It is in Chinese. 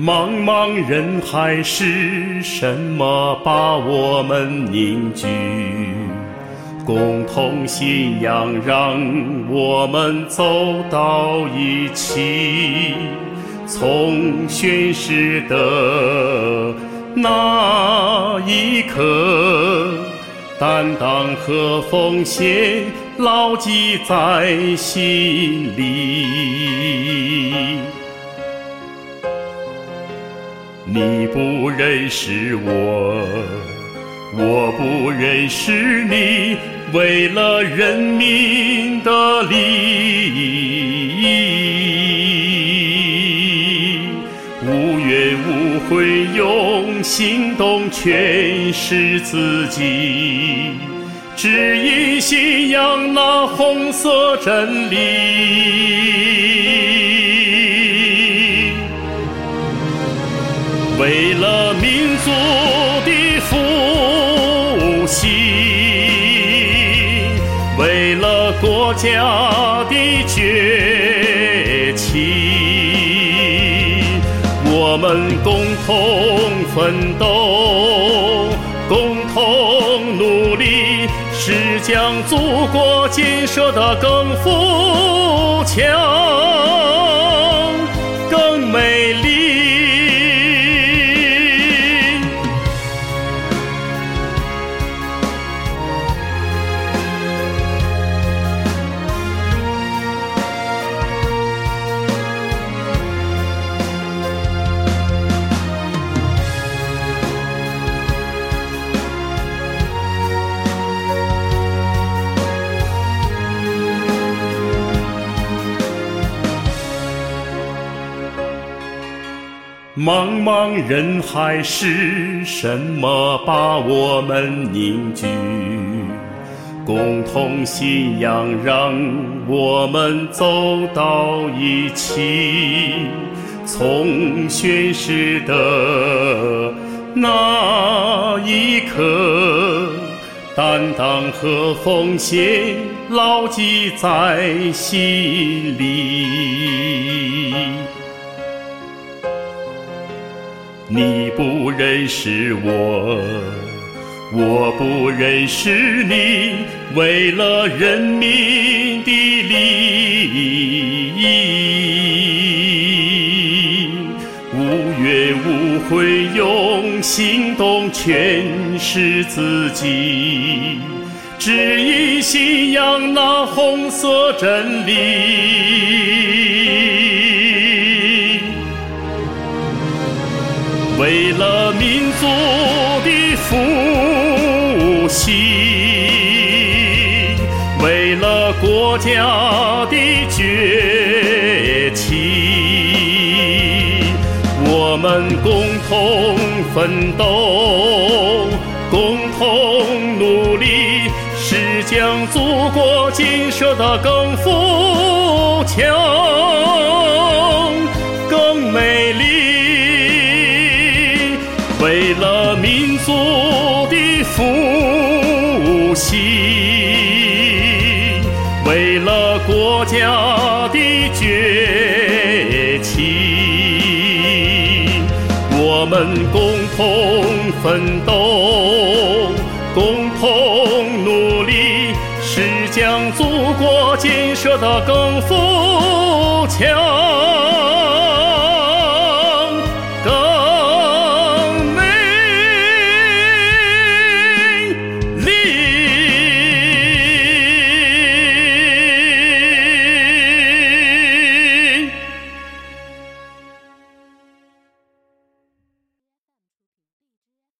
茫茫人海是什么把我们凝聚？共同信仰让我们走到一起。从宣誓的那一刻，担当和奉献牢记在心里。你不认识我，我不认识你，为了人民的利益，无怨无悔用行动诠释自己，指引信仰那红色真理。为了民族的复兴，为了国家的崛起，我们共同奋斗，共同努力，是将祖国建设得更富强、茫茫人海是什么把我们凝聚？共同信仰让我们走到一起。从宣誓的那一刻，担当和奉献牢记在心里。你不认识我，我不认识你，为了人民的利益，无怨无悔用行动诠释自己，指引信仰那红色真理。为了民族的复兴，为了国家的崛起，我们共同奋斗，共同努力，是将祖国建设得更富强、民族的复兴，为了国家的崛起，我们共同奋斗，共同努力，是将祖国建设得更富强。